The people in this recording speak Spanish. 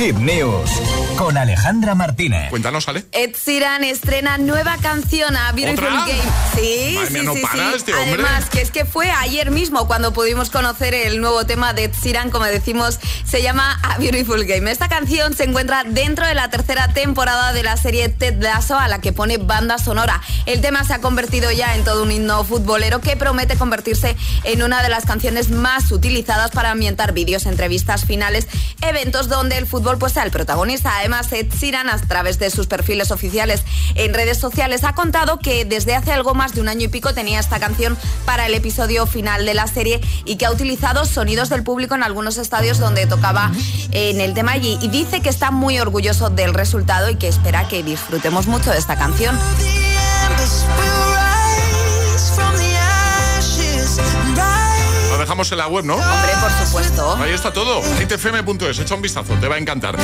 Hip News con Alejandra Martínez. Cuéntanos, Ale. Ed Sheeran estrena nueva canción a Beautiful ¿Otra? Game. Sí, Madre sí, mía, no sí, para sí. este. Además, que es que fue ayer mismo cuando pudimos conocer el nuevo tema de Ed Sheeran, como decimos, se llama A Beautiful Game. Esta canción se encuentra dentro de la tercera temporada de la serie Ted Lasso a la que pone banda sonora. El tema se ha convertido ya en todo un himno futbolero que promete convertirse en una de las canciones más utilizadas para ambientar vídeos, entrevistas finales, eventos donde el fútbol pues sea el protagonista. Además, Ed Sheeran a través de sus perfiles oficiales en redes sociales ha contado que desde hace algo más de un año y pico tenía esta canción para el episodio final de la serie y que ha utilizado sonidos del público en algunos estadios donde tocaba en el tema allí y dice que está muy orgulloso del resultado y que espera que disfrutemos mucho de esta canción. Dejamos en la web, ¿no? Hombre, por supuesto. Ahí está todo. itfm.es. Echa un vistazo, te va a encantar.